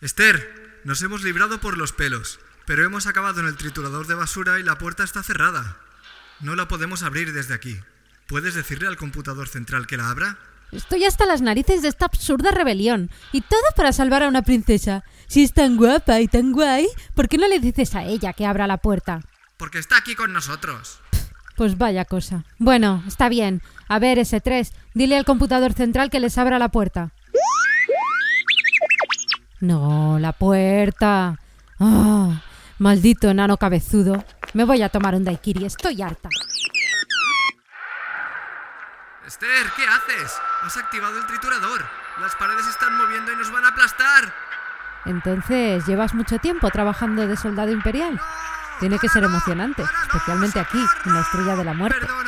Esther, nos hemos librado por los pelos, pero hemos acabado en el triturador de basura y la puerta está cerrada. No la podemos abrir desde aquí. ¿Puedes decirle al computador central que la abra? Estoy hasta las narices de esta absurda rebelión. Y todo para salvar a una princesa. Si es tan guapa y tan guay, ¿por qué no le dices a ella que abra la puerta? Porque está aquí con nosotros. Pues vaya cosa. Bueno, está bien. A ver, S3, dile al computador central que les abra la puerta. No, la puerta. Ah, maldito enano cabezudo. Me voy a tomar un daiquiri, estoy harta. Esther, ¿qué haces? Has activado el triturador. Las paredes están moviendo y nos van a aplastar. Entonces, ¿llevas mucho tiempo trabajando de soldado imperial? Tiene que ser emocionante, especialmente aquí, en la estrella de la muerte. Perdona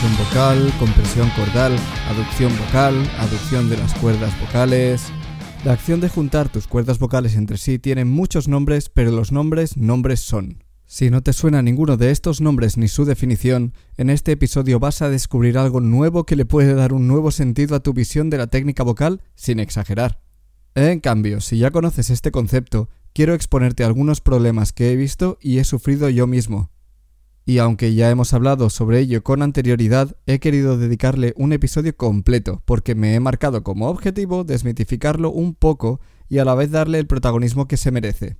Vocal, compresión cordal, aducción vocal, aducción de las cuerdas vocales. La acción de juntar tus cuerdas vocales entre sí tiene muchos nombres, pero los nombres nombres son. Si no te suena ninguno de estos nombres ni su definición, en este episodio vas a descubrir algo nuevo que le puede dar un nuevo sentido a tu visión de la técnica vocal sin exagerar. En cambio, si ya conoces este concepto, quiero exponerte algunos problemas que he visto y he sufrido yo mismo. Y aunque ya hemos hablado sobre ello con anterioridad, he querido dedicarle un episodio completo porque me he marcado como objetivo desmitificarlo un poco y a la vez darle el protagonismo que se merece.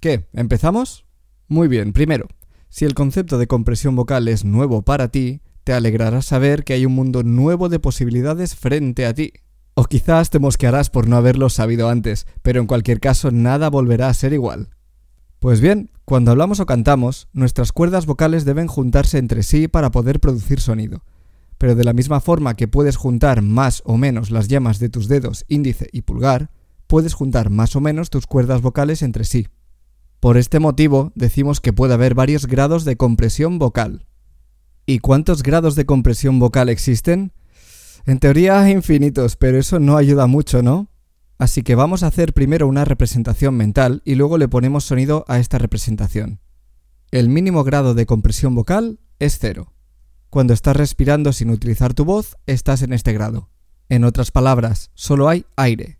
¿Qué? ¿Empezamos? Muy bien, primero, si el concepto de compresión vocal es nuevo para ti, te alegrará saber que hay un mundo nuevo de posibilidades frente a ti. O quizás te mosquearás por no haberlo sabido antes, pero en cualquier caso nada volverá a ser igual. Pues bien, cuando hablamos o cantamos, nuestras cuerdas vocales deben juntarse entre sí para poder producir sonido. Pero de la misma forma que puedes juntar más o menos las yemas de tus dedos índice y pulgar, puedes juntar más o menos tus cuerdas vocales entre sí. Por este motivo decimos que puede haber varios grados de compresión vocal. ¿Y cuántos grados de compresión vocal existen? En teoría infinitos, pero eso no ayuda mucho, ¿no? Así que vamos a hacer primero una representación mental y luego le ponemos sonido a esta representación. El mínimo grado de compresión vocal es cero. Cuando estás respirando sin utilizar tu voz, estás en este grado. En otras palabras, solo hay aire.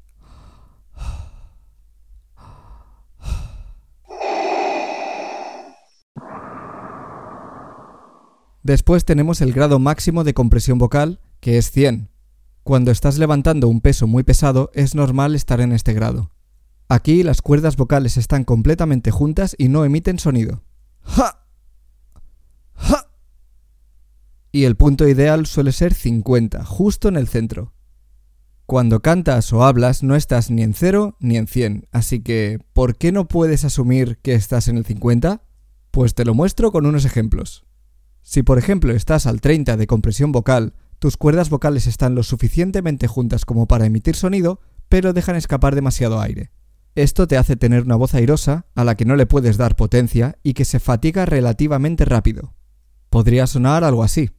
Después tenemos el grado máximo de compresión vocal, que es 100. Cuando estás levantando un peso muy pesado es normal estar en este grado. Aquí las cuerdas vocales están completamente juntas y no emiten sonido. ¡Ja! ¡Ja! Y el punto ideal suele ser 50, justo en el centro. Cuando cantas o hablas no estás ni en 0 ni en 100, así que ¿por qué no puedes asumir que estás en el 50? Pues te lo muestro con unos ejemplos. Si por ejemplo estás al 30 de compresión vocal, tus cuerdas vocales están lo suficientemente juntas como para emitir sonido, pero dejan escapar demasiado aire. Esto te hace tener una voz airosa, a la que no le puedes dar potencia y que se fatiga relativamente rápido. Podría sonar algo así.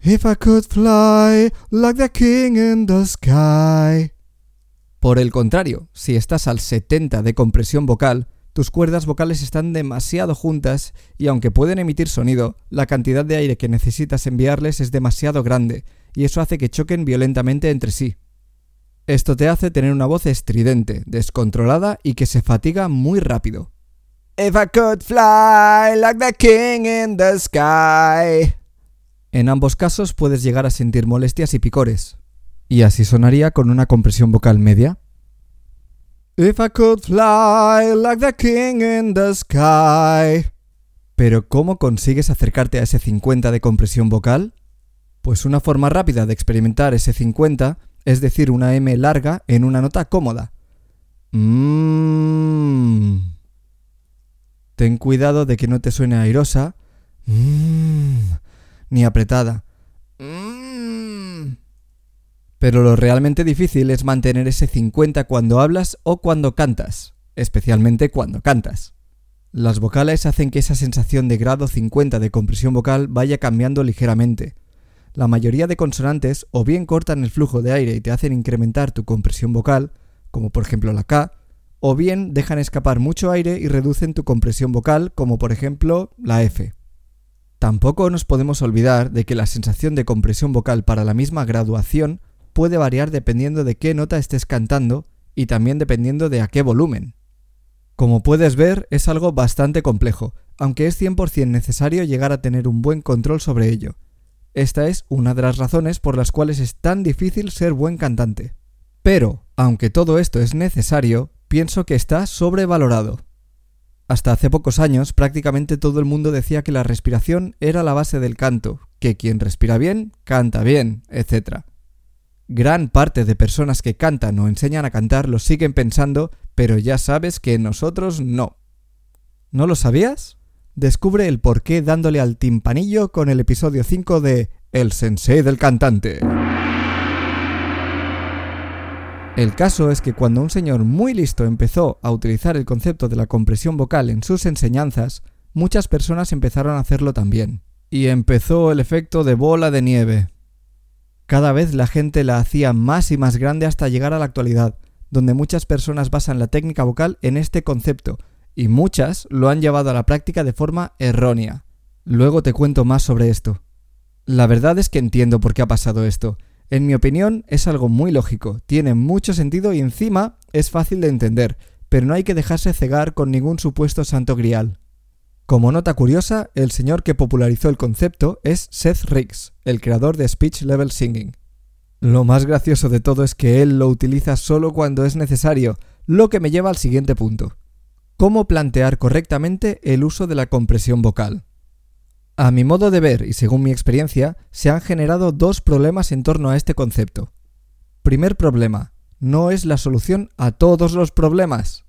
If I could fly like the king in the sky. Por el contrario, si estás al 70 de compresión vocal, tus cuerdas vocales están demasiado juntas y aunque pueden emitir sonido, la cantidad de aire que necesitas enviarles es demasiado grande y eso hace que choquen violentamente entre sí. Esto te hace tener una voz estridente, descontrolada y que se fatiga muy rápido. Fly the sky. En ambos casos puedes llegar a sentir molestias y picores. Y así sonaría con una compresión vocal media. If I could fly like the king in the sky. Pero ¿cómo consigues acercarte a ese 50 de compresión vocal? Pues una forma rápida de experimentar ese 50 es decir una M larga en una nota cómoda. Mmm. Ten cuidado de que no te suene airosa mm, ni apretada. Mm. Pero lo realmente difícil es mantener ese 50 cuando hablas o cuando cantas, especialmente cuando cantas. Las vocales hacen que esa sensación de grado 50 de compresión vocal vaya cambiando ligeramente. La mayoría de consonantes o bien cortan el flujo de aire y te hacen incrementar tu compresión vocal, como por ejemplo la K, o bien dejan escapar mucho aire y reducen tu compresión vocal, como por ejemplo la F. Tampoco nos podemos olvidar de que la sensación de compresión vocal para la misma graduación puede variar dependiendo de qué nota estés cantando y también dependiendo de a qué volumen. Como puedes ver, es algo bastante complejo, aunque es 100% necesario llegar a tener un buen control sobre ello. Esta es una de las razones por las cuales es tan difícil ser buen cantante. Pero, aunque todo esto es necesario, pienso que está sobrevalorado. Hasta hace pocos años prácticamente todo el mundo decía que la respiración era la base del canto, que quien respira bien, canta bien, etc. Gran parte de personas que cantan o enseñan a cantar lo siguen pensando pero ya sabes que nosotros no. ¿No lo sabías? Descubre el porqué dándole al timpanillo con el episodio 5 de El sensei del cantante. El caso es que cuando un señor muy listo empezó a utilizar el concepto de la compresión vocal en sus enseñanzas, muchas personas empezaron a hacerlo también. Y empezó el efecto de bola de nieve. Cada vez la gente la hacía más y más grande hasta llegar a la actualidad, donde muchas personas basan la técnica vocal en este concepto, y muchas lo han llevado a la práctica de forma errónea. Luego te cuento más sobre esto. La verdad es que entiendo por qué ha pasado esto. En mi opinión es algo muy lógico, tiene mucho sentido y encima es fácil de entender, pero no hay que dejarse cegar con ningún supuesto santo grial. Como nota curiosa, el señor que popularizó el concepto es Seth Riggs, el creador de Speech Level Singing. Lo más gracioso de todo es que él lo utiliza solo cuando es necesario, lo que me lleva al siguiente punto. ¿Cómo plantear correctamente el uso de la compresión vocal? A mi modo de ver y según mi experiencia, se han generado dos problemas en torno a este concepto. Primer problema, no es la solución a todos los problemas.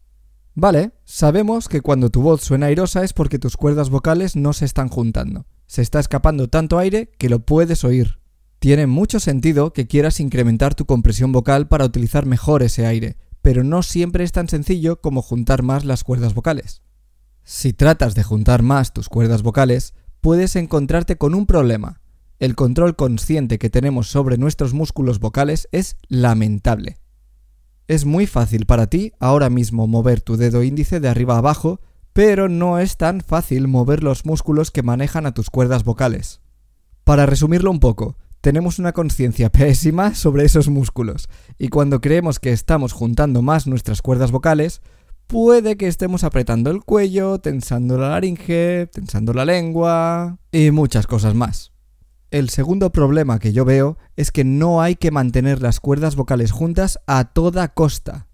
Vale, sabemos que cuando tu voz suena airosa es porque tus cuerdas vocales no se están juntando. Se está escapando tanto aire que lo puedes oír. Tiene mucho sentido que quieras incrementar tu compresión vocal para utilizar mejor ese aire, pero no siempre es tan sencillo como juntar más las cuerdas vocales. Si tratas de juntar más tus cuerdas vocales, puedes encontrarte con un problema. El control consciente que tenemos sobre nuestros músculos vocales es lamentable. Es muy fácil para ti ahora mismo mover tu dedo índice de arriba a abajo, pero no es tan fácil mover los músculos que manejan a tus cuerdas vocales. Para resumirlo un poco, tenemos una conciencia pésima sobre esos músculos, y cuando creemos que estamos juntando más nuestras cuerdas vocales, puede que estemos apretando el cuello, tensando la laringe, tensando la lengua y muchas cosas más. El segundo problema que yo veo es que no hay que mantener las cuerdas vocales juntas a toda costa.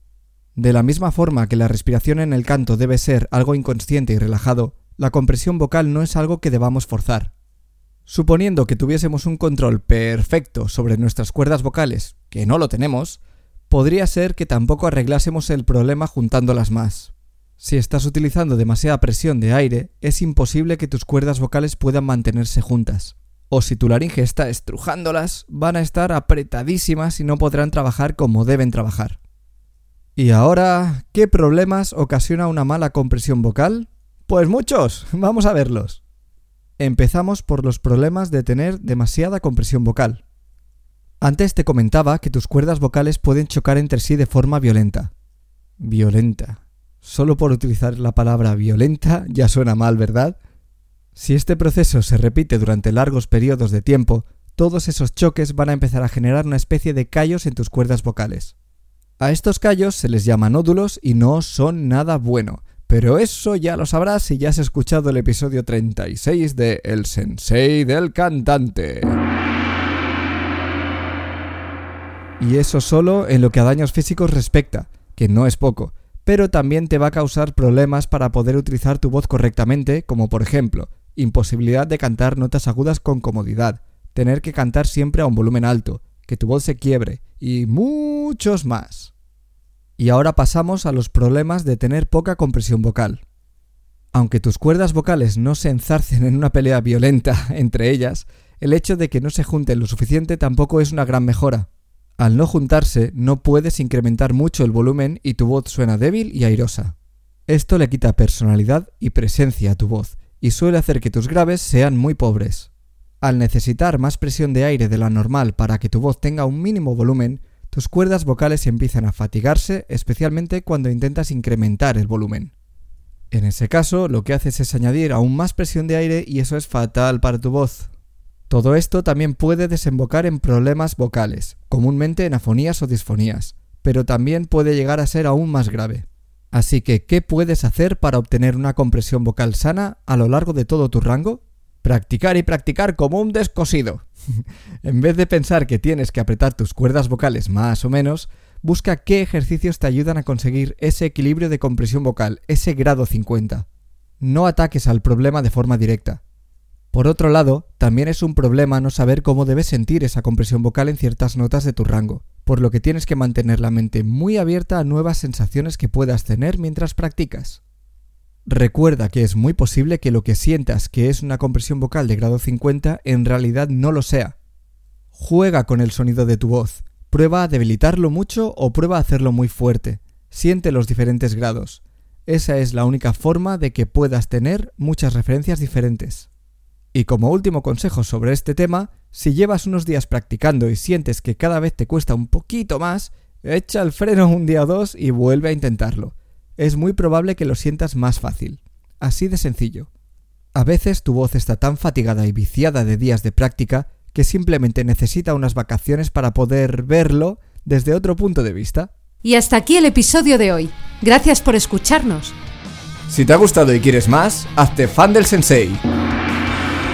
De la misma forma que la respiración en el canto debe ser algo inconsciente y relajado, la compresión vocal no es algo que debamos forzar. Suponiendo que tuviésemos un control perfecto sobre nuestras cuerdas vocales, que no lo tenemos, podría ser que tampoco arreglásemos el problema juntándolas más. Si estás utilizando demasiada presión de aire, es imposible que tus cuerdas vocales puedan mantenerse juntas. O si tu laringe está estrujándolas, van a estar apretadísimas y no podrán trabajar como deben trabajar. Y ahora, ¿qué problemas ocasiona una mala compresión vocal? Pues muchos, vamos a verlos. Empezamos por los problemas de tener demasiada compresión vocal. Antes te comentaba que tus cuerdas vocales pueden chocar entre sí de forma violenta. Violenta. Solo por utilizar la palabra violenta ya suena mal, ¿verdad? Si este proceso se repite durante largos periodos de tiempo, todos esos choques van a empezar a generar una especie de callos en tus cuerdas vocales. A estos callos se les llama nódulos y no son nada bueno, pero eso ya lo sabrás si ya has escuchado el episodio 36 de El Sensei del Cantante. Y eso solo en lo que a daños físicos respecta, que no es poco, pero también te va a causar problemas para poder utilizar tu voz correctamente, como por ejemplo, imposibilidad de cantar notas agudas con comodidad, tener que cantar siempre a un volumen alto, que tu voz se quiebre, y muchos más. Y ahora pasamos a los problemas de tener poca compresión vocal. Aunque tus cuerdas vocales no se enzarcen en una pelea violenta entre ellas, el hecho de que no se junten lo suficiente tampoco es una gran mejora. Al no juntarse, no puedes incrementar mucho el volumen y tu voz suena débil y airosa. Esto le quita personalidad y presencia a tu voz, y suele hacer que tus graves sean muy pobres. Al necesitar más presión de aire de la normal para que tu voz tenga un mínimo volumen, tus cuerdas vocales empiezan a fatigarse, especialmente cuando intentas incrementar el volumen. En ese caso, lo que haces es añadir aún más presión de aire y eso es fatal para tu voz. Todo esto también puede desembocar en problemas vocales, comúnmente en afonías o disfonías, pero también puede llegar a ser aún más grave. Así que, ¿qué puedes hacer para obtener una compresión vocal sana a lo largo de todo tu rango? Practicar y practicar como un descosido. en vez de pensar que tienes que apretar tus cuerdas vocales más o menos, busca qué ejercicios te ayudan a conseguir ese equilibrio de compresión vocal, ese grado 50. No ataques al problema de forma directa. Por otro lado, también es un problema no saber cómo debes sentir esa compresión vocal en ciertas notas de tu rango, por lo que tienes que mantener la mente muy abierta a nuevas sensaciones que puedas tener mientras practicas. Recuerda que es muy posible que lo que sientas que es una compresión vocal de grado 50 en realidad no lo sea. Juega con el sonido de tu voz, prueba a debilitarlo mucho o prueba a hacerlo muy fuerte. Siente los diferentes grados. Esa es la única forma de que puedas tener muchas referencias diferentes. Y como último consejo sobre este tema, si llevas unos días practicando y sientes que cada vez te cuesta un poquito más, echa el freno un día o dos y vuelve a intentarlo es muy probable que lo sientas más fácil. Así de sencillo. A veces tu voz está tan fatigada y viciada de días de práctica que simplemente necesita unas vacaciones para poder verlo desde otro punto de vista. Y hasta aquí el episodio de hoy. Gracias por escucharnos. Si te ha gustado y quieres más, hazte fan del sensei.